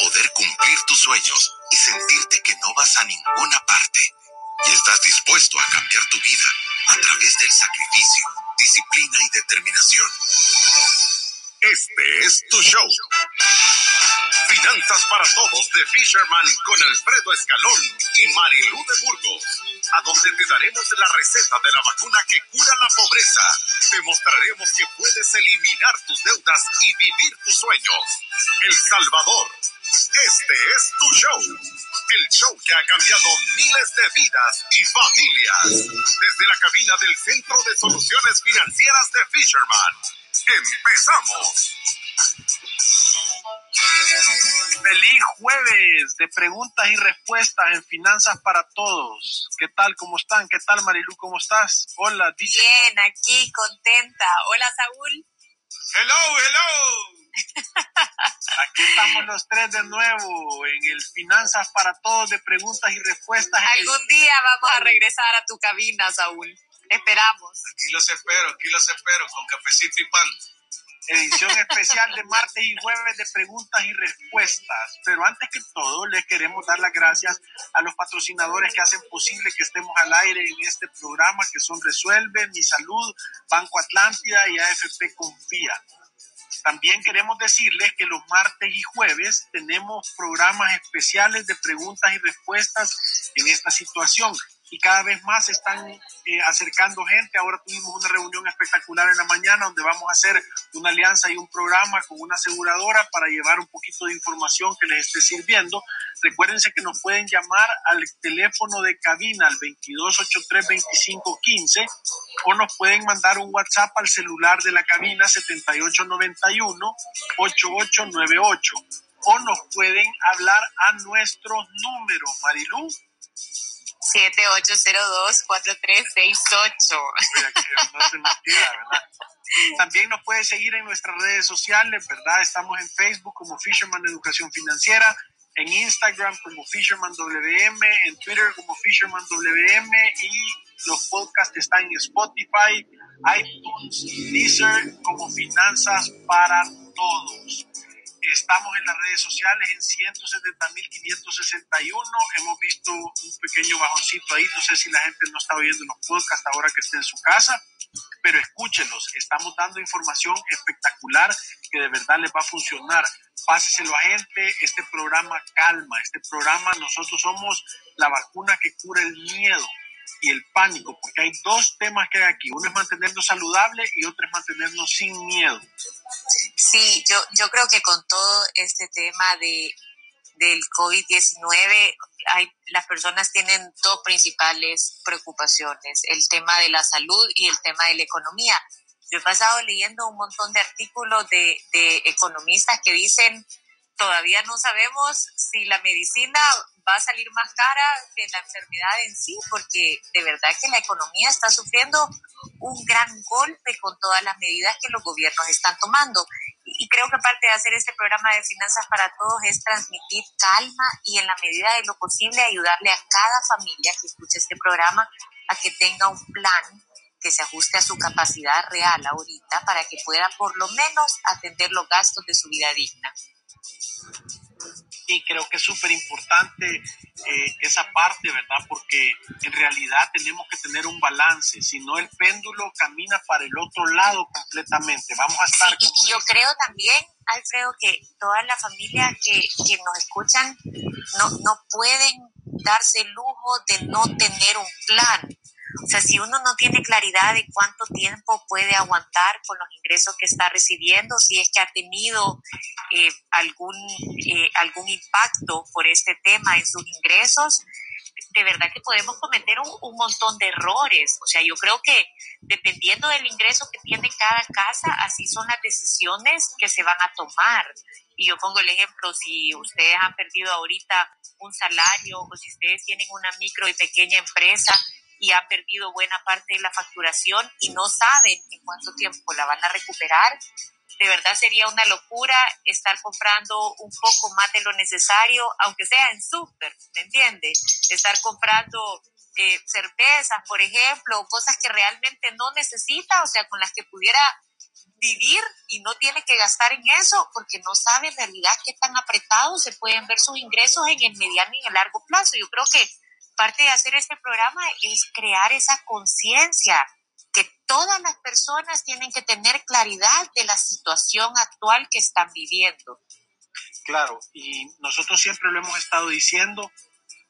poder cumplir tus sueños y sentirte que no vas a ninguna parte. Y estás dispuesto a cambiar tu vida a través del sacrificio, disciplina y determinación. Este es tu show. Finanzas para Todos de Fisherman con Alfredo Escalón y Marilú de Burgos, a donde te daremos la receta de la vacuna que cura la pobreza. Te mostraremos que puedes eliminar tus deudas y vivir tus sueños. El Salvador. Este es tu show. El show que ha cambiado miles de vidas y familias. Desde la cabina del Centro de Soluciones Financieras de Fisherman. ¡Empezamos! Feliz jueves de preguntas y respuestas en Finanzas para Todos. ¿Qué tal? ¿Cómo están? ¿Qué tal, Marilu? ¿Cómo estás? Hola, dice. Bien, aquí, contenta. Hola, Saúl. Hello, hello. Aquí estamos los tres de nuevo en el Finanzas para Todos de preguntas y respuestas. Algún día vamos a regresar a tu cabina, Saúl. Esperamos. Aquí los espero, aquí los espero con cafecito y pan edición especial de martes y jueves de preguntas y respuestas. Pero antes que todo, les queremos dar las gracias a los patrocinadores que hacen posible que estemos al aire en este programa, que son Resuelve, Mi Salud, Banco Atlántida y AFP Confía. También queremos decirles que los martes y jueves tenemos programas especiales de preguntas y respuestas en esta situación y cada vez más están eh, acercando gente. Ahora tuvimos una reunión espectacular en la mañana donde vamos a hacer una alianza y un programa con una aseguradora para llevar un poquito de información que les esté sirviendo. Recuérdense que nos pueden llamar al teléfono de cabina al 2283-2515 o nos pueden mandar un WhatsApp al celular de la cabina 7891-8898 o nos pueden hablar a nuestros números, Marilú. 7802-4368. También nos puede seguir en nuestras redes sociales, ¿verdad? Estamos en Facebook como Fisherman Educación Financiera, en Instagram como Fisherman WM, en Twitter como Fisherman WM y los podcasts están en Spotify, iTunes, Deezer como Finanzas para Todos. Estamos en las redes sociales en 170.561. Hemos visto un pequeño bajoncito ahí. No sé si la gente no está oyendo los podcasts ahora que esté en su casa, pero escúchenlos. Estamos dando información espectacular que de verdad les va a funcionar. Páseselo a gente. Este programa calma. Este programa, nosotros somos la vacuna que cura el miedo y el pánico, porque hay dos temas que hay aquí. Uno es mantenernos saludable y otro es mantenernos sin miedo. Sí, yo, yo creo que con todo este tema de, del COVID-19, hay, las personas tienen dos principales preocupaciones, el tema de la salud y el tema de la economía. Yo he pasado leyendo un montón de artículos de, de economistas que dicen todavía no sabemos si la medicina va a salir más cara que la enfermedad en sí, porque de verdad que la economía está sufriendo un gran golpe con todas las medidas que los gobiernos están tomando. Y creo que parte de hacer este programa de finanzas para todos es transmitir calma y en la medida de lo posible ayudarle a cada familia que escuche este programa a que tenga un plan que se ajuste a su capacidad real ahorita para que pueda por lo menos atender los gastos de su vida digna y creo que es súper importante eh, esa parte, ¿verdad? Porque en realidad tenemos que tener un balance, si no el péndulo camina para el otro lado completamente. Vamos a estar... y yo creo también, Alfredo, que todas las familias que, que nos escuchan no, no pueden darse el lujo de no tener un plan o sea, si uno no tiene claridad de cuánto tiempo puede aguantar con los ingresos que está recibiendo, si es que ha tenido eh, algún, eh, algún impacto por este tema en sus ingresos, de verdad que podemos cometer un, un, montón de errores. O sea, yo creo que dependiendo del ingreso que tiene cada casa, así son las decisiones que se van a tomar. Y yo pongo el ejemplo, si ustedes han perdido ahorita un salario o si ustedes tienen una micro y pequeña empresa, y ha perdido buena parte de la facturación y no saben en cuánto tiempo la van a recuperar, de verdad sería una locura estar comprando un poco más de lo necesario, aunque sea en súper, ¿me entiende? Estar comprando eh, cervezas, por ejemplo, cosas que realmente no necesita, o sea, con las que pudiera vivir y no tiene que gastar en eso porque no sabe en realidad qué tan apretados se pueden ver sus ingresos en el mediano y en el largo plazo. Yo creo que parte de hacer este programa es crear esa conciencia que todas las personas tienen que tener claridad de la situación actual que están viviendo. Claro, y nosotros siempre lo hemos estado diciendo,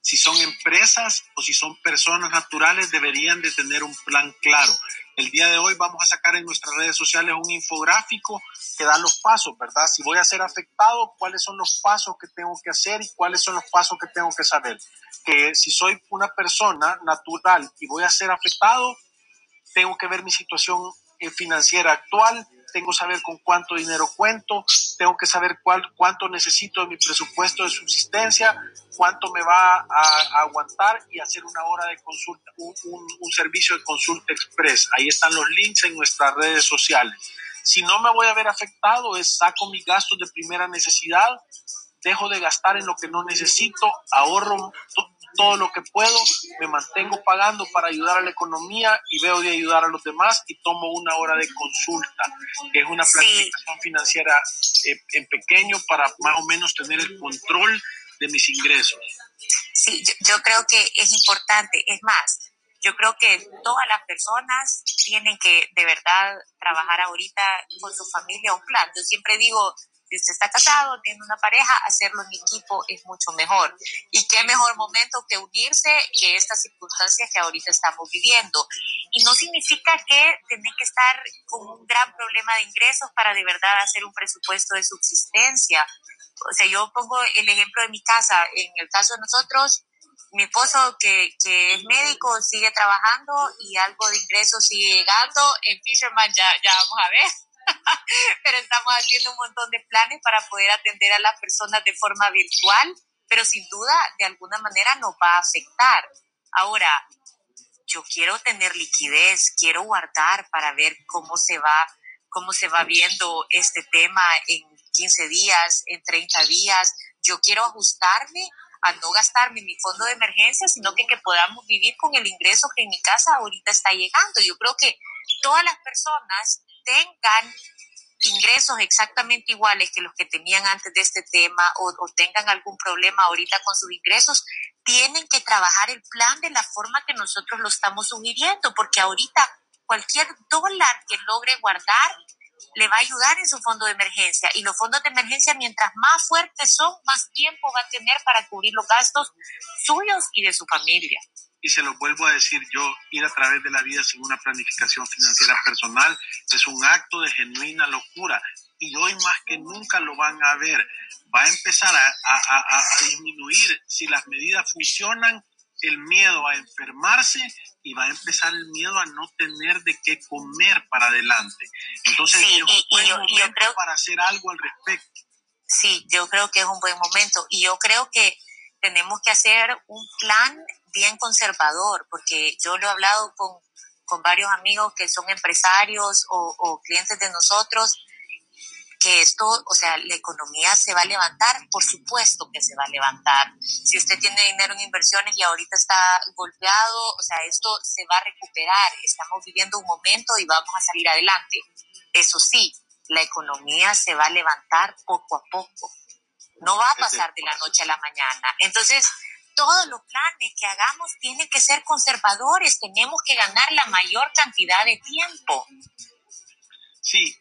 si son empresas o si son personas naturales, deberían de tener un plan claro. El día de hoy vamos a sacar en nuestras redes sociales un infográfico que da los pasos, ¿verdad? Si voy a ser afectado, cuáles son los pasos que tengo que hacer y cuáles son los pasos que tengo que saber. Que si soy una persona natural y voy a ser afectado, tengo que ver mi situación eh, financiera actual, tengo que saber con cuánto dinero cuento, tengo que saber cuál, cuánto necesito de mi presupuesto de subsistencia, cuánto me va a, aguantar y hacer una hora de consulta, un, un, servicio de consulta express. Ahí están los links en nuestras redes sociales. Si no me voy a ver afectado, es saco mis gastos de primera necesidad, dejo de gastar en lo que no necesito, ahorro todo lo que puedo, me mantengo pagando para ayudar a la economía y veo de ayudar a los demás y tomo una hora de consulta, que es una planificación financiera eh, en pequeño para más o menos tener el control de mis ingresos. Sí, yo, creo que es importante, es más, yo creo que todas las personas tienen que de verdad trabajar ahorita con su familia un plan. Yo siempre digo, si usted está casado, tiene una pareja, hacerlo en equipo es mucho mejor. Y qué mejor momento que unirse que estas circunstancias que ahorita estamos viviendo. Y no significa que tienen que estar con un gran problema de ingresos para de verdad hacer un presupuesto de subsistencia. O sea, yo pongo el ejemplo de mi casa. En el caso de nosotros, mi esposo que, es médico sigue trabajando y algo de ingresos sigue llegando. En Fisherman ya vamos a ver pero estamos haciendo un montón de planes para poder atender a las personas de forma virtual, pero sin duda de alguna manera nos va a afectar. Ahora, yo quiero tener liquidez, quiero guardar para ver cómo se va, cómo se va viendo este tema en 15 días, en 30 días. Yo quiero ajustarme a no gastarme mi fondo de emergencia, sino que, que podamos vivir con el ingreso que en mi casa ahorita está llegando. Yo creo que todas las personas tengan ingresos exactamente iguales que los que tenían antes de este tema o, tengan algún problema ahorita con sus ingresos, tienen que trabajar el plan de la forma que nosotros lo estamos sugiriendo, porque ahorita cualquier dólar que logre guardar le va a ayudar en su fondo de emergencia. Y los fondos de emergencia, mientras más fuertes son, más tiempo va a tener para cubrir los gastos suyos y de su familia y se lo vuelvo a decir yo, ir a través de la vida sin una planificación financiera personal es un acto de genuina locura y hoy más que nunca lo van a ver. Va a empezar a, a, a, disminuir si las medidas funcionan el miedo a enfermarse y va a empezar el miedo a no tener de qué comer para adelante. Entonces, es un buen momento para hacer algo al respecto. Sí, yo creo que es un buen momento y yo creo que tenemos que hacer un plan bien conservador, porque yo lo he hablado con, con varios amigos que son empresarios o, o, clientes de nosotros, que esto, o sea, la economía se va a levantar, por supuesto que se va a levantar. Si usted tiene dinero en inversiones y ahorita está golpeado, o sea, esto se va a recuperar. Estamos viviendo un momento y vamos a salir adelante. Eso sí, la economía se va a levantar poco a poco. No va a pasar de la noche a la mañana. Entonces, todos los planes que hagamos tienen que ser conservadores, tenemos que ganar la mayor cantidad de tiempo. Sí,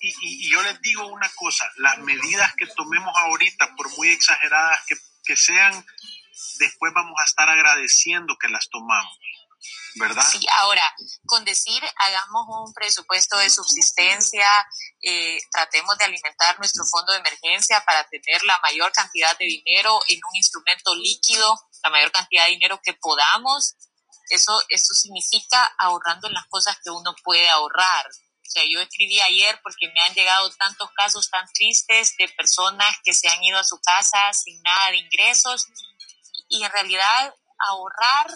y, yo les digo una cosa, las medidas que tomemos ahorita, por muy exageradas que, que sean, después vamos a estar agradeciendo que las tomamos. ¿Verdad? Sí, ahora, con decir, hagamos un presupuesto de subsistencia, eh, tratemos de alimentar nuestro fondo de emergencia para tener la mayor cantidad de dinero en un instrumento líquido, la mayor cantidad de dinero que podamos. Eso, eso significa ahorrando en las cosas que uno puede ahorrar. O sea, yo escribí ayer porque me han llegado tantos casos tan tristes de personas que se han ido a su casa sin nada de ingresos y en realidad ahorrar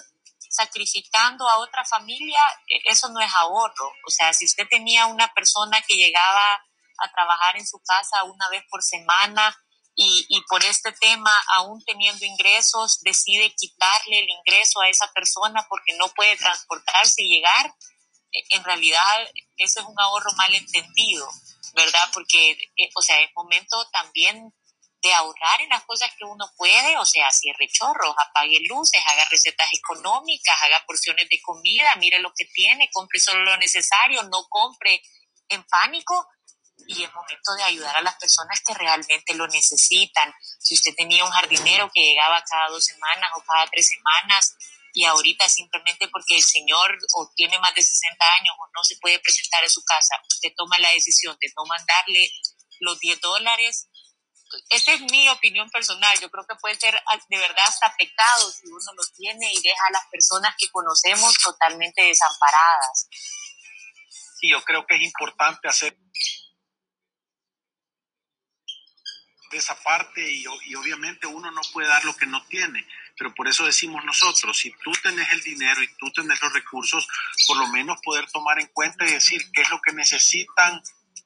sacrificando a otra familia, e, eso no es ahorro. O sea, si usted tenía una persona que llegaba a trabajar en su casa una vez por semana y, y por este tema, aún teniendo ingresos, decide quitarle el ingreso a esa persona porque no puede transportarse y llegar, en realidad eso es un ahorro mal entendido, ¿verdad? Porque, eh, o sea, es momento también de ahorrar en las cosas que uno puede, o sea, cierre chorros, apague luces, haga recetas económicas, haga porciones de comida, mire lo que tiene, compre solo lo necesario, no compre en pánico y es momento de ayudar a las personas que realmente lo necesitan. Si usted tenía un jardinero que llegaba cada dos semanas o cada tres semanas y ahorita simplemente porque el señor o tiene más de 60 años o no se puede presentar en su casa, usted toma la decisión de no mandarle los 10 dólares. Esta es mi opinión personal. Yo creo que puede ser de verdad hasta pecado si uno lo tiene y deja a las personas que conocemos totalmente desamparadas. Sí, yo creo que es importante hacer de esa parte y, y, obviamente uno no puede dar lo que no tiene, pero por eso decimos nosotros, si tú tenés el dinero y tú tenés los recursos, por lo menos poder tomar en cuenta y decir qué es lo que necesitan,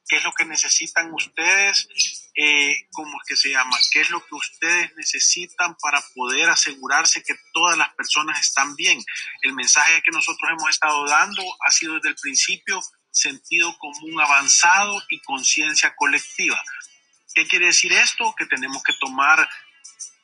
qué es lo que necesitan ustedes, eh, ¿cómo es que se llama? ¿Qué es lo que ustedes necesitan para poder asegurarse que todas las personas están bien? El mensaje que nosotros hemos estado dando ha sido desde el principio sentido común avanzado y conciencia colectiva. ¿Qué quiere decir esto? Que tenemos que tomar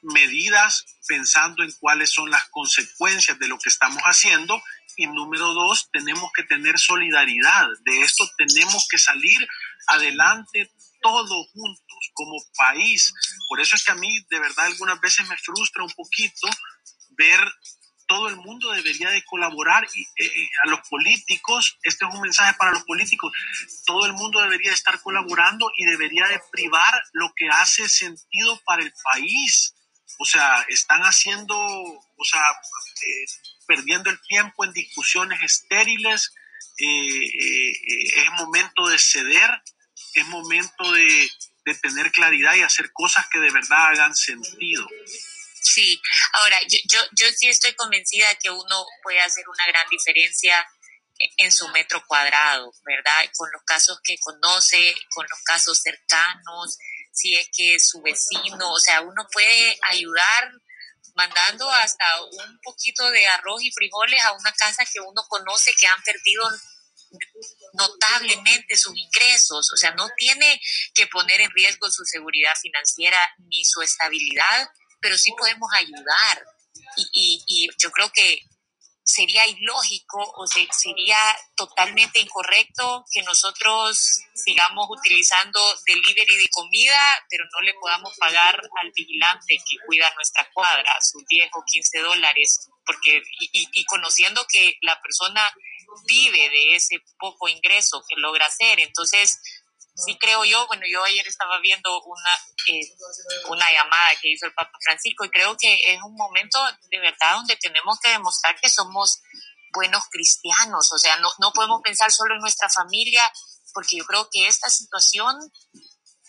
medidas pensando en cuáles son las consecuencias de lo que estamos haciendo. Y número dos, tenemos que tener solidaridad. De esto tenemos que salir adelante todos juntos como país. Por eso es que a mí de verdad algunas veces me frustra un poquito ver todo el mundo debería de colaborar eh, eh, a los políticos, este es un mensaje para los políticos, todo el mundo debería estar colaborando y debería de privar lo que hace sentido para el país. O sea, están haciendo, o sea, eh, perdiendo el tiempo en discusiones estériles, es momento de ceder, es momento de, de tener claridad y hacer cosas que de verdad hagan sentido. Sí, ahora yo, yo, yo sí estoy convencida que uno puede hacer una gran diferencia en su metro cuadrado, ¿verdad? Con los casos que conoce, con los casos cercanos, si es que su vecino, o sea, uno puede ayudar mandando hasta un poquito de arroz y frijoles a una casa que uno conoce que han perdido notablemente sus ingresos, o sea, no tiene que poner en riesgo su seguridad financiera ni su estabilidad pero sí podemos ayudar. Y, y, yo creo que sería ilógico o sería totalmente incorrecto que nosotros sigamos utilizando delivery de comida, pero no le podamos pagar al vigilante que cuida nuestra cuadra sus 10 o 15 dólares, porque y, y conociendo que la persona vive de ese poco ingreso que logra hacer, entonces sí creo yo, bueno, yo ayer estaba viendo una, eh, una llamada que hizo el Papa Francisco y creo que es un momento de verdad donde tenemos que demostrar que somos buenos cristianos, o sea, no, no podemos pensar solo en nuestra familia, porque yo creo que esta situación,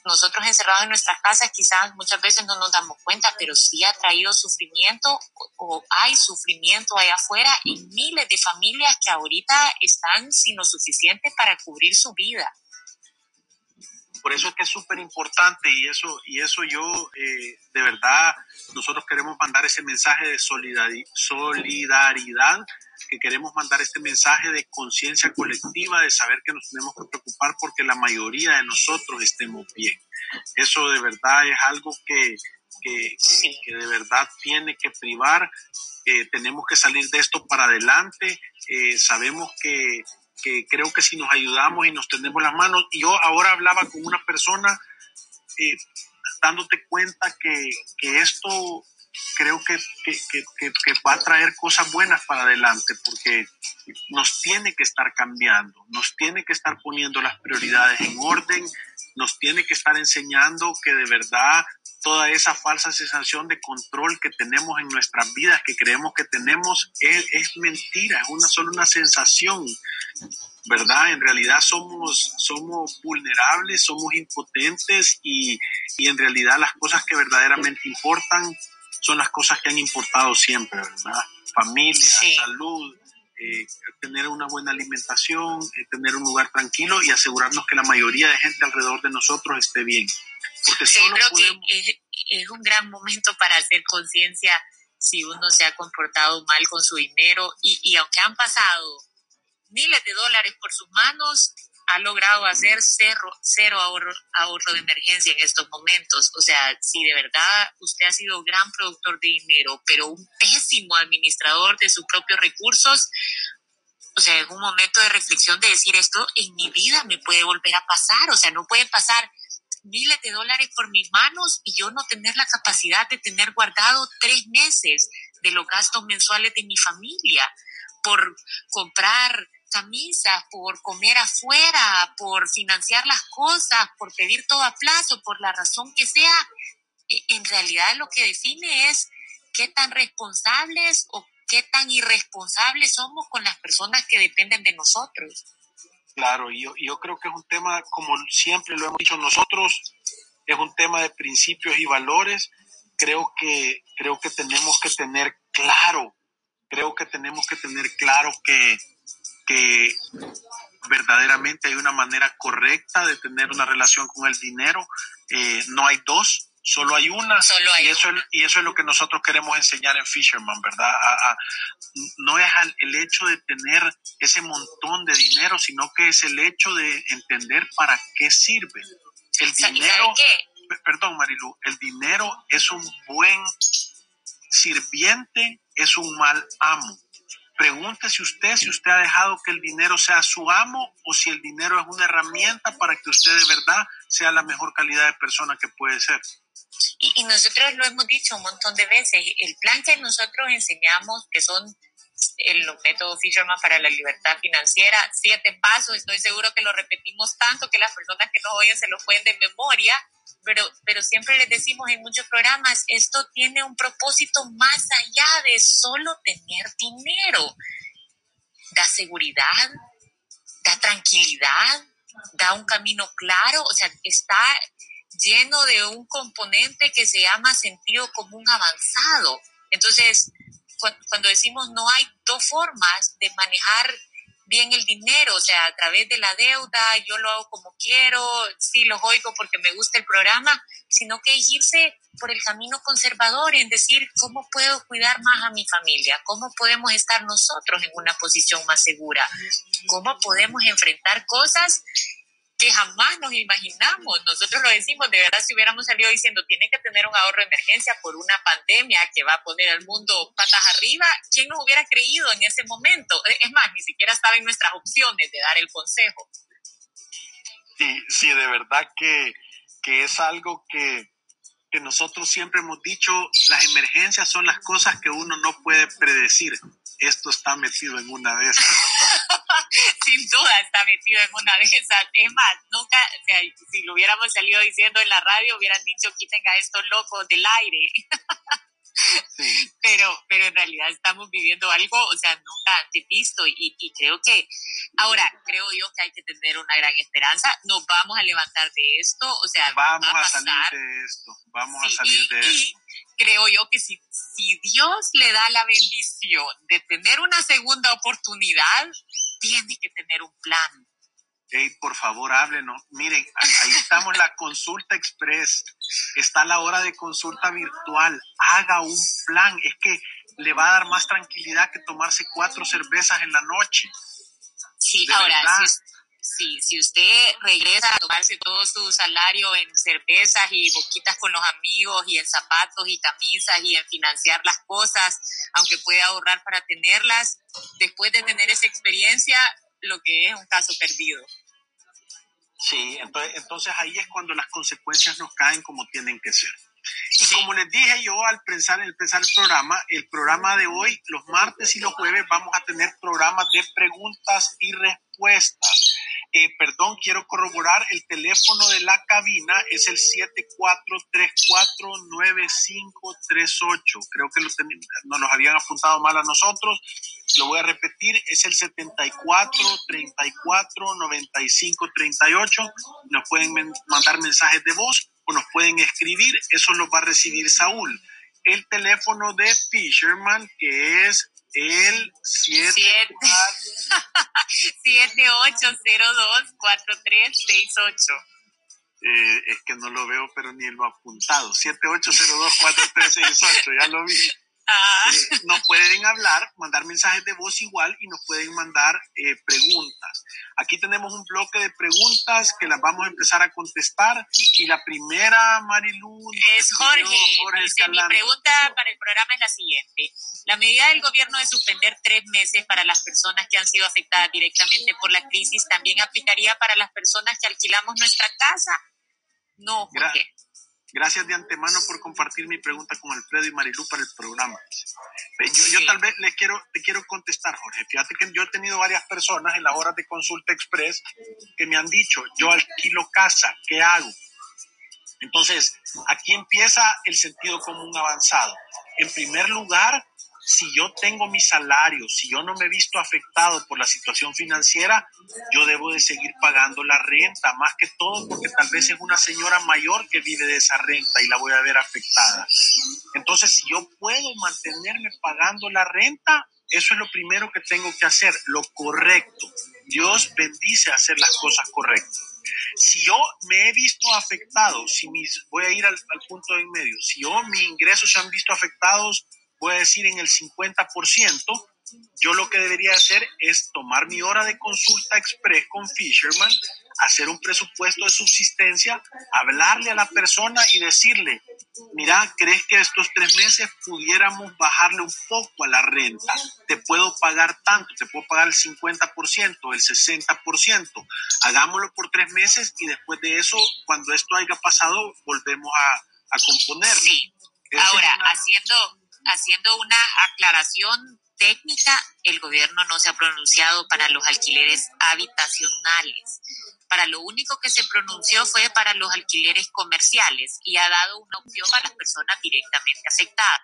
nosotros encerrados en nuestras casas, quizás muchas veces no nos damos cuenta, pero sí ha traído sufrimiento o hay sufrimiento allá afuera en miles de familias que ahorita están sin lo suficiente para cubrir su vida. Por eso es que es súper importante y eso, y eso yo, eh, de verdad, nosotros queremos mandar ese mensaje de solidaridad, que queremos mandar este mensaje de conciencia colectiva, de saber que nos tenemos que preocupar porque la mayoría de nosotros estemos bien. Eso de verdad es algo que, que, que, de verdad tiene que privar. Eh, tenemos que salir de esto para adelante. Eh, sabemos que que creo que si nos ayudamos y nos tendemos las manos, yo ahora hablaba con una persona eh, dándote cuenta que, que esto creo que, que, que, que, va a traer cosas buenas para adelante, porque nos tiene que estar cambiando, nos tiene que estar poniendo las prioridades en orden, nos tiene que estar enseñando que de verdad toda esa falsa sensación de control que tenemos en nuestras vidas, que creemos que tenemos, es, es mentira, es una solo una sensación, ¿verdad? En realidad somos, somos vulnerables, somos impotentes y, y en realidad las cosas que verdaderamente importan son las cosas que han importado siempre, ¿verdad? Familia, salud, eh, tener una buena alimentación, eh, tener un lugar tranquilo y asegurarnos que la mayoría de gente alrededor de nosotros esté bien. Porque sí, creo que es, un gran momento para hacer conciencia si uno se ha comportado mal con su dinero y, y aunque han pasado miles de dólares por sus manos, ha logrado hacer cero, cero ahorro, ahorro de emergencia en estos momentos. O sea, si de verdad usted ha sido gran productor de dinero, pero un pésimo administrador de sus propios recursos, o sea, es un momento de reflexión de decir esto en mi vida me puede volver a pasar. O sea, no puede pasar miles de dólares por mis manos y yo no tener la capacidad de tener guardado tres meses de los gastos mensuales de mi familia por comprar camisas, por comer afuera, por financiar las cosas, por pedir todo a plazo, por la razón que sea, e, en realidad lo que define es qué tan responsables o qué tan irresponsables somos con las personas que dependen de nosotros. Claro, yo, yo creo que es un tema, como siempre lo hemos dicho nosotros, es un tema de principios y valores. Creo que, creo que tenemos que tener claro, creo que tenemos que tener claro que, que verdaderamente hay una manera correcta de tener una relación con el dinero. Eh, no hay dos, solo hay una. y, eso Es, y eso es lo que nosotros queremos enseñar en Fisherman, ¿verdad? no es el hecho de tener ese montón de dinero, sino que es el hecho de entender para qué sirve. El dinero, perdón Marilu, el dinero es un buen sirviente, es un mal amo. Pregúntese usted si usted ha dejado que el dinero sea su amo o si el dinero es una herramienta para que usted de verdad sea la mejor calidad de persona que puede ser. Y, nosotros lo hemos dicho un montón de veces, el plan que nosotros enseñamos, que son el método Fisherman para la libertad financiera, siete pasos, estoy seguro que lo repetimos tanto que las personas que nos oyen se lo pueden de memoria, pero, pero siempre les decimos en muchos programas, esto tiene un propósito más allá de solo tener dinero. Da seguridad, da tranquilidad, da un camino claro, o sea, está lleno de un componente que se llama sentido común avanzado. Entonces, cuando decimos no hay dos formas de manejar bien el dinero, o sea, a través de la deuda, yo lo hago como quiero, sí los oigo porque me gusta el programa, sino que irse por el camino conservador en decir cómo puedo cuidar más a mi familia, cómo podemos estar nosotros en una posición más segura, cómo podemos enfrentar cosas que jamás nos imaginamos. Nosotros lo decimos, de verdad, si hubiéramos salido diciendo tiene que tener un ahorro de emergencia por una pandemia que va a poner al mundo patas arriba, ¿quién nos hubiera creído en ese momento? Es más, ni siquiera estaba en nuestras opciones de dar el consejo. Sí, sí, de verdad que, que es algo que, que nosotros siempre hemos dicho, las emergencias son las cosas que uno no puede predecir esto está metido en una de esas. Sin duda está metido en una de esas. Es más, nunca, o sea, si lo hubiéramos salido diciendo en la radio, hubieran dicho quiten a estos locos del aire. Pero, pero en realidad estamos viviendo algo, o sea, nunca antes visto y, y, creo que ahora creo yo que hay que tener una gran esperanza. Nos vamos a levantar de esto, o sea, vamos a, salir de esto, vamos a salir de esto creo yo que si, si Dios le da la bendición de tener una segunda oportunidad, tiene que tener un plan. Hey, por favor, háblenos. Miren, ahí estamos la consulta express. Está la hora de consulta virtual. Haga un plan. Es que le va a dar más tranquilidad que tomarse cuatro cervezas en la noche. Sí, ahora, Sí, si usted regresa a tomarse todo su salario en cervezas y boquitas con los amigos y en zapatos y camisas y en financiar las cosas, aunque pueda ahorrar para tenerlas, después de tener esa experiencia, lo que es un caso perdido. Sí, entonces, entonces ahí es cuando las consecuencias nos caen como tienen que ser. Y como les dije yo al pensar, al pensar el programa, el programa de hoy, los martes y los jueves, vamos a tener programas de preguntas y respuestas. Eh, perdón, quiero corroborar, el teléfono de la cabina es el 74349538. Creo que nos los habían apuntado mal a nosotros. Lo voy a repetir, es el 74349538. Nos pueden mandar mensajes de voz o nos pueden escribir. Eso lo va a recibir Saúl. El teléfono de Fisherman, que es el 7802-4368. Eh, es que no lo veo, pero ni lo ha apuntado. 7802-4368, ya lo vi. Ah. Eh, nos pueden hablar, mandar mensajes de voz igual y nos pueden mandar eh, preguntas. Aquí tenemos un bloque de preguntas que las vamos a empezar a contestar. Y la primera, Marilu. Es Jorge. Jorge mi pregunta para el programa es la siguiente. La medida del gobierno de suspender tres meses para las personas que han sido afectadas directamente por la crisis también aplicaría para las personas que alquilamos nuestra casa. No, Jorge. Gracias de antemano por compartir mi pregunta con Alfredo y Marilú para el programa. Yo, tal vez le quiero, te quiero contestar, Jorge. Fíjate que yo he tenido varias personas en las horas de consulta express que me han dicho, yo alquilo casa, ¿qué hago? Entonces, aquí empieza el sentido común avanzado. En primer lugar, si yo tengo mi salario, si yo no me he visto afectado por la situación financiera, yo debo de seguir pagando la renta, más que todo porque tal vez es una señora mayor que vive de esa renta y la voy a ver afectada. Entonces, si yo puedo mantenerme pagando la renta, eso es lo primero que tengo que hacer, lo correcto. Dios bendice hacer las cosas correctas. Si yo me he visto afectado, si mis, voy a ir al, al punto de en medio, si yo mis ingresos se han visto afectados a decir en el 50%, yo lo que debería hacer es tomar mi hora de consulta express con Fisherman, hacer un presupuesto de subsistencia, hablarle a la persona y decirle, mira, ¿crees que estos tres meses pudiéramos bajarle un poco a la renta? Te puedo pagar tanto, te puedo pagar el 50%, el 60%. Hagámoslo por tres meses y después de eso, cuando esto haya pasado, volvemos a, a componerlo. Sí. Ahora, haciendo haciendo una aclaración técnica, el gobierno no se ha pronunciado para los alquileres habitacionales. Para lo único que se pronunció fue para los alquileres comerciales y ha dado una opción para las personas directamente afectadas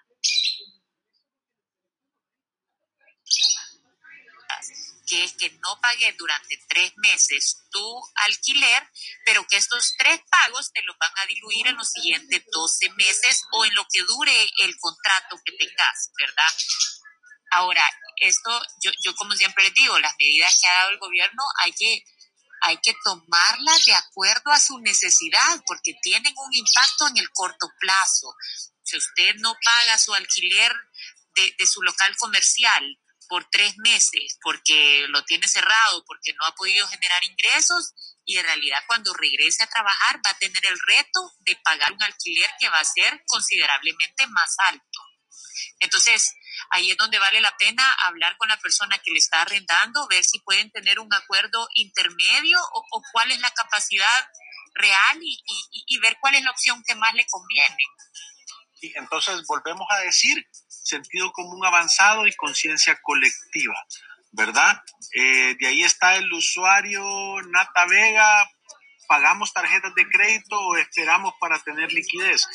que es que no pagué durante tres meses tu alquiler, pero que estos tres pagos te los van a diluir en los siguientes 12 meses o en lo que dure el contrato que tengas, ¿verdad? Ahora, esto, yo, yo como siempre les digo, las medidas que ha dado el gobierno hay que, hay que tomarlas de acuerdo a su necesidad, porque tienen un impacto en el corto plazo. Si usted no paga su alquiler de, de su local comercial, por tres meses porque lo tiene cerrado, porque no ha podido generar ingresos y en realidad cuando regrese a trabajar va a tener el reto de pagar un alquiler que va a ser considerablemente más alto. Entonces, ahí es donde vale la pena hablar con la persona que le está arrendando, ver si pueden tener un acuerdo intermedio o, cuál es la capacidad real y, ver cuál es la opción que más le conviene. Entonces volvemos a decir sentido común avanzado y conciencia colectiva, ¿verdad? Eh, de ahí está el usuario Nata Vega, pagamos tarjetas de crédito o esperamos para tener liquidez.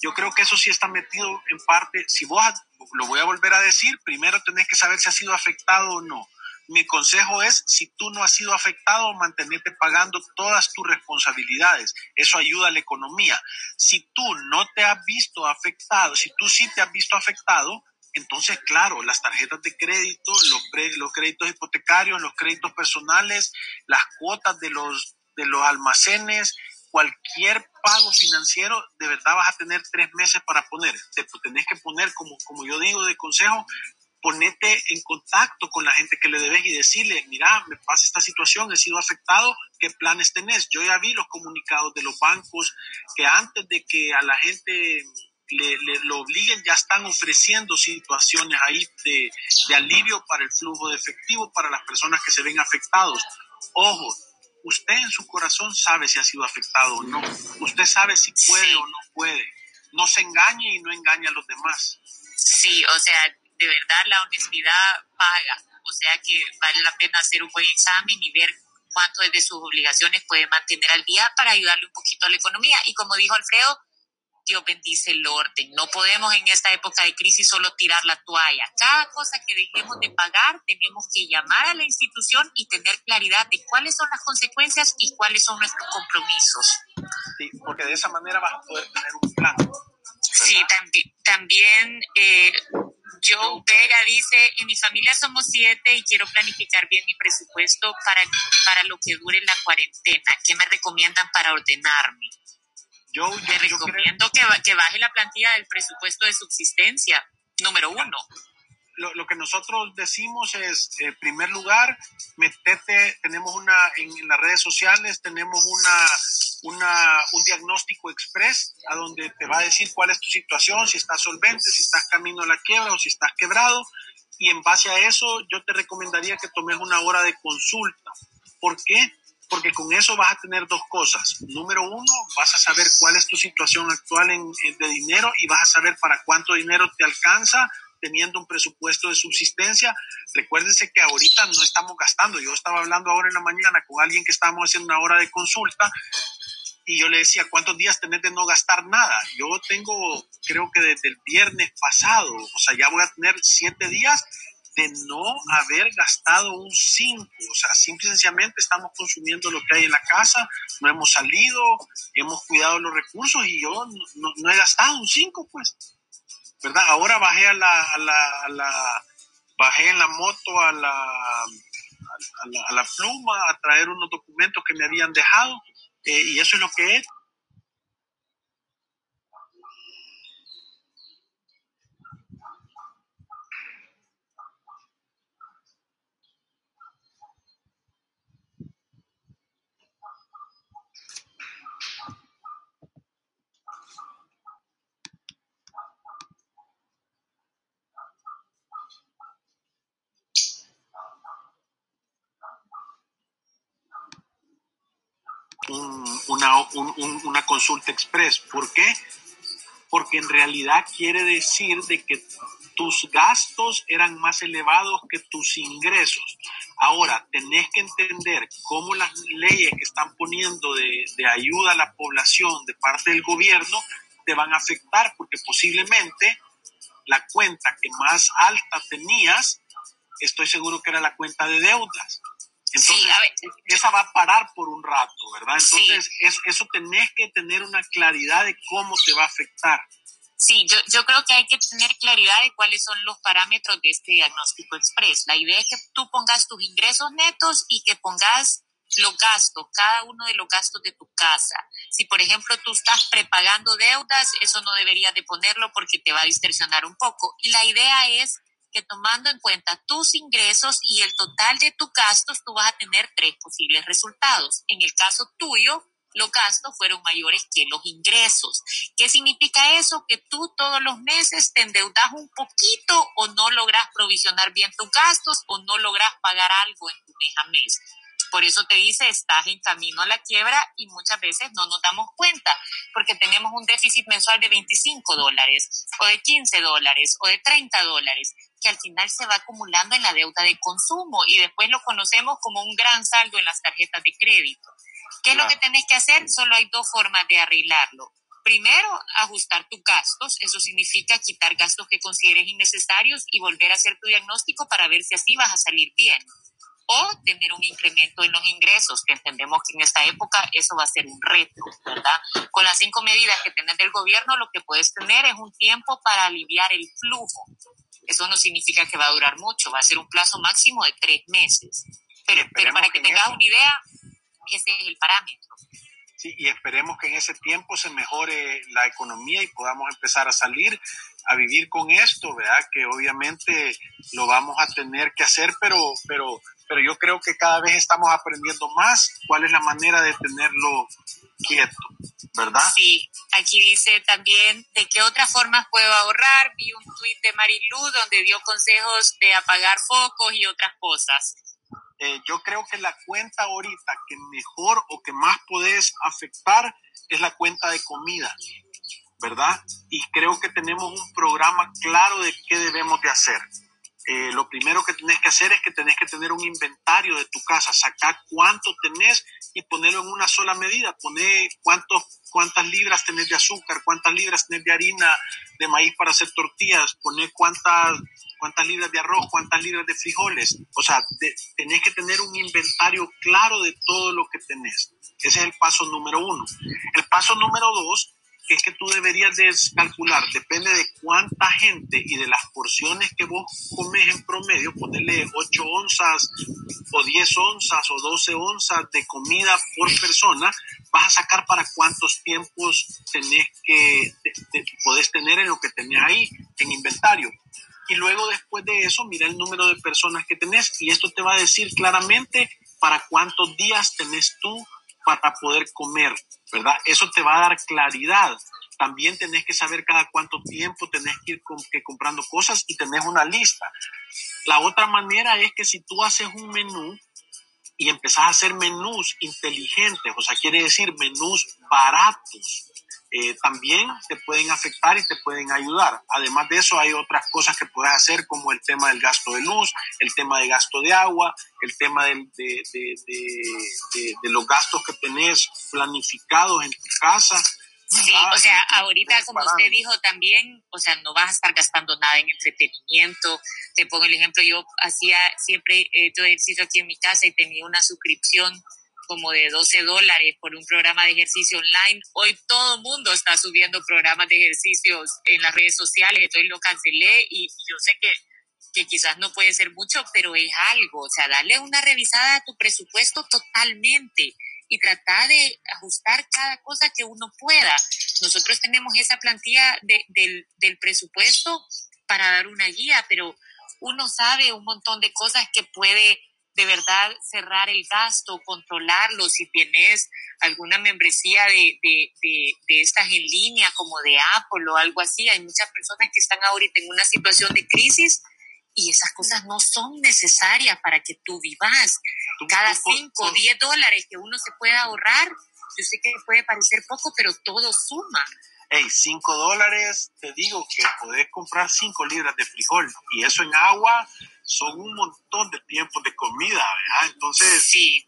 Yo creo que eso sí está metido en parte, si vos lo voy a volver a decir, primero tenés que saber si ha sido afectado o no. Mi consejo es, si tú no has sido afectado, mantenerte pagando todas tus responsabilidades. Eso ayuda a la economía. Si tú no te has visto afectado, si tú sí te has visto afectado, entonces, claro, las tarjetas de crédito, los, los créditos hipotecarios, los créditos personales, las cuotas de los, de los almacenes, cualquier pago financiero, de verdad vas a tener tres meses para poner. Te tenés que poner, como, como yo digo de consejo, ponete en contacto con la gente que le debes y decirle, mira, me pasa esta situación, he sido afectado, ¿qué planes tenés? Yo ya vi los comunicados de los bancos que antes de que a la gente le, lo obliguen, ya están ofreciendo situaciones ahí de, de alivio para el flujo de efectivo para las personas que se ven afectados. Ojo, usted en su corazón sabe si ha sido afectado o no. Usted sabe si puede o no puede. No se engañe y no engañe a los demás. Sí, o sea, de verdad la honestidad paga. O sea que vale la pena hacer un buen examen y ver cuánto de sus obligaciones puede mantener al día para ayudarle un poquito a la economía. Y como dijo Alfredo, Dios bendice el orden. No podemos en esta época de crisis solo tirar la toalla. Cada cosa que dejemos de pagar, tenemos que llamar a la institución y tener claridad de cuáles son las consecuencias y cuáles son nuestros compromisos. Sí, porque de esa manera vas a poder tener un plan. Sí, también, también eh, Joe Vega dice, en mi familia somos siete y quiero planificar bien mi presupuesto para, para lo que dure la cuarentena. ¿Qué me recomiendan para ordenarme? Yo, recomiendo que, que baje la plantilla del presupuesto de subsistencia. número uno. Lo, lo, que nosotros decimos es, en primer lugar, metete, tenemos una, en, en, las redes sociales tenemos una, una, un diagnóstico express a donde te va a decir cuál es tu situación, si estás solvente, si estás camino a la quiebra o si estás quebrado. Y en base a eso, yo te recomendaría que tomes una hora de consulta. ¿Por qué? porque con eso vas a tener dos cosas. Número uno, vas a saber cuál es tu situación actual en, de dinero y vas a saber para cuánto dinero te alcanza teniendo un presupuesto de subsistencia. Recuérdense que ahorita no estamos gastando. Yo estaba hablando ahora en la mañana con alguien que estábamos haciendo una hora de consulta y yo le decía, ¿cuántos días tenés de no gastar nada? Yo tengo, creo que desde el viernes pasado, o sea, ya voy a tener siete días de no haber gastado un 5. O sea, simple y sencillamente estamos consumiendo lo que hay en la casa, no hemos salido, hemos cuidado los recursos y yo no, he gastado un 5, pues. ¿Verdad? Ahora bajé a la, a la, a la, bajé en la moto a la, a la, pluma a traer unos documentos que me habían dejado y eso es lo que he hecho. una, una consulta express. ¿Por qué? Porque en realidad quiere decir de que tus gastos eran más elevados que tus ingresos. Ahora, tenés que entender cómo las leyes que están poniendo de, de, ayuda a la población de parte del gobierno te van a afectar, porque posiblemente la cuenta que más alta tenías, estoy seguro que era la cuenta de deudas. Entonces, sí, a ver, esa va a parar por un rato, ¿verdad? Entonces, sí. es, eso tenés que tener una claridad de cómo te va a afectar. Sí, yo, yo creo que hay que tener claridad de cuáles son los parámetros de este diagnóstico express. La idea es que tú pongas tus ingresos netos y que pongas los gastos, cada uno de los gastos de tu casa. Si, por ejemplo, tú estás prepagando deudas, eso no deberías de ponerlo porque te va a distorsionar un poco. Y la idea es que tomando en cuenta tus ingresos y el total de tus gastos, tú vas a tener tres posibles resultados. En el caso tuyo, los gastos fueron mayores que los ingresos. ¿Qué significa eso? Que tú todos los meses te endeudas un poquito o no logras provisionar bien tus gastos o no logras pagar algo en tu mes a mes. Por eso te dice, estás en camino a la quiebra y muchas veces no nos damos cuenta porque tenemos un déficit mensual de 25 dólares o de 15 dólares o de 30 dólares que al final se va acumulando en la deuda de consumo y después lo conocemos como un gran saldo en las tarjetas de crédito. ¿Qué es lo que tenés que hacer? Solo hay dos formas de arreglarlo. Primero, ajustar tus gastos. Eso significa quitar gastos que consideres innecesarios y volver a hacer tu diagnóstico para ver si así vas a salir bien. O tener un incremento en los ingresos, que entendemos que en esta época eso va a ser un reto, ¿verdad? Con las cinco medidas que tenés del gobierno, lo que puedes tener es un tiempo para aliviar el flujo. Eso no significa que va a durar mucho, va a ser un plazo máximo de tres meses. Pero, pero para que tengas una idea, ese es el parámetro. Sí, y esperemos que en ese tiempo se mejore la economía y podamos empezar a salir a vivir con esto, ¿verdad? Que obviamente lo vamos a tener que hacer, pero, pero, pero yo creo que cada vez estamos aprendiendo más cuál es la manera de tenerlo quieto, ¿verdad? Sí, aquí dice también de qué otras formas puedo ahorrar. Vi un tuit de Marilu donde dio consejos de apagar focos y otras cosas. Eh, yo creo que la cuenta ahorita que mejor o que más podés afectar es la cuenta de comida, ¿verdad? Y creo que tenemos un programa claro de qué debemos de hacer. Eh, lo primero que tenés que hacer es que tenés que tener un inventario de tu casa, sacar cuánto tenés y ponerlo en una sola medida, poner cuántos, cuántas libras tenés de azúcar, cuántas libras tenés de harina de maíz para hacer tortillas, poner cuántas, cuántas libras de arroz, cuántas libras de frijoles. O sea, tenés que tener un inventario claro de todo lo que tenés. Ese es el paso número uno. El paso número dos que es que tú deberías de calcular, depende de cuánta gente y de las porciones que vos comes en promedio, ponerle 8 onzas o 10 onzas o 12 onzas de comida por persona, vas a sacar para cuántos tiempos tenés que, te, te, podés tener en lo que tenés ahí en inventario. y luego después de eso mira el número de personas que tenés y esto te va a decir claramente para cuántos días tenés tú para poder comer, ¿verdad? Eso te va a dar claridad. También tenés que saber cada cuánto tiempo tenés que ir comprando cosas y tenés una lista. La otra manera es que si tú haces un menú y empezás a hacer menús inteligentes, o sea, quiere decir menús baratos, eh, también te pueden afectar y te pueden ayudar. Además de eso, hay otras cosas que puedes hacer como el tema del gasto de luz, el tema de gasto de agua, el tema de, de, de, de los gastos que tenés planificados en tu casa. Sí, o sea, ahorita como usted dijo también, o sea, no vas a estar gastando nada en entretenimiento. Te pongo el ejemplo, yo hacía siempre he hecho ejercicio aquí en mi casa y tenía una suscripción como de 12 dólares por un programa de ejercicio online. Hoy todo el mundo está subiendo programas de ejercicios en las redes sociales, entonces lo cancelé y yo sé que, que quizás no puede ser mucho, pero es algo. O sea, darle una revisada a tu presupuesto totalmente y tratar de ajustar cada cosa que uno pueda. Nosotros tenemos esa plantilla del, del presupuesto para dar una guía, pero uno sabe un montón de cosas que puede de verdad cerrar el gasto, controlarlo, si tienes alguna membresía de, de, de, estas en línea como de Apple o algo así, hay muchas personas que están ahorita en una situación de crisis y esas cosas no son necesarias para que tú vivas. Cada 5 o 10 dólares que uno se pueda ahorrar, yo sé que puede parecer poco, pero todo suma. Hey, 5 dólares, te digo que podés comprar 5 libras de frijol y eso en agua son un montón de tiempos de comida, ¿verdad? Entonces, sí.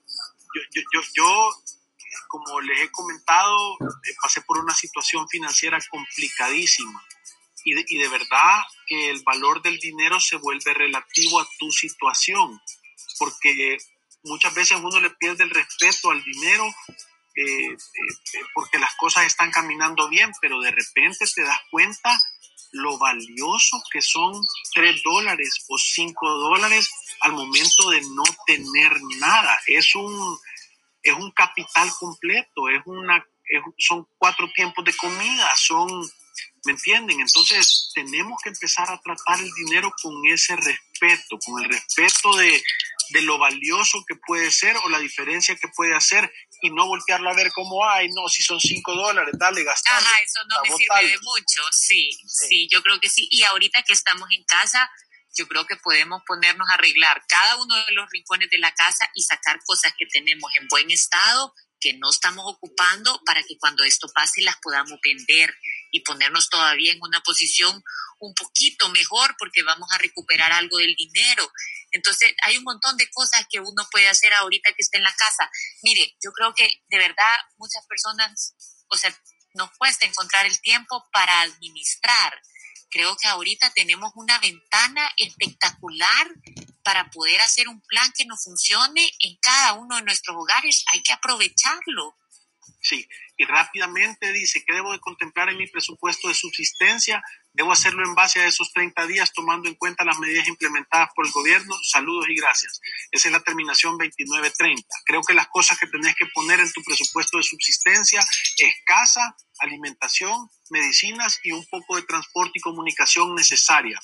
yo, yo, yo, yo, como les he comentado, eh, pasé por una situación financiera complicadísima y de, y de verdad que el valor del dinero se vuelve relativo a tu situación, porque muchas veces uno le pierde el respeto al dinero eh, eh, porque las cosas están caminando bien, pero de repente te das cuenta lo valioso que son 3 dólares o 5 dólares al momento de no tener nada. Es un, es un capital completo, es una, son cuatro tiempos de comida, son, ¿me entienden? Entonces tenemos que empezar a tratar el dinero con ese respeto, con el respeto de, de lo valioso que puede ser o la diferencia que puede hacer y no voltearlo a ver como, ay, no, si son cinco dólares, dale, gastar. Ajá, eso no me sirve de mucho, sí, sí, yo creo que sí. Y ahorita que estamos en casa, yo creo que podemos ponernos a arreglar cada uno de los rincones de la casa y sacar cosas que tenemos en buen estado que no estamos ocupando para que cuando esto pase las podamos vender y ponernos todavía en una posición un poquito mejor porque vamos a recuperar algo del dinero. Entonces, hay un montón de cosas que uno puede hacer ahorita que esté en la casa. Mire, yo creo que de verdad muchas personas, o sea, nos cuesta encontrar el tiempo para administrar. Creo que ahorita tenemos una ventana espectacular para poder hacer un plan que nos funcione en cada uno de nuestros hogares. Hay que aprovecharlo. Sí, y rápidamente dice, ¿qué debo de contemplar en mi presupuesto de subsistencia? Debo hacerlo en base a esos 30 días tomando en cuenta las medidas implementadas por el gobierno. Saludos y gracias. Esa es la terminación 2930. Creo que las cosas que tenés que poner en tu presupuesto de subsistencia es casa, alimentación, medicinas y un poco de transporte y comunicación necesaria.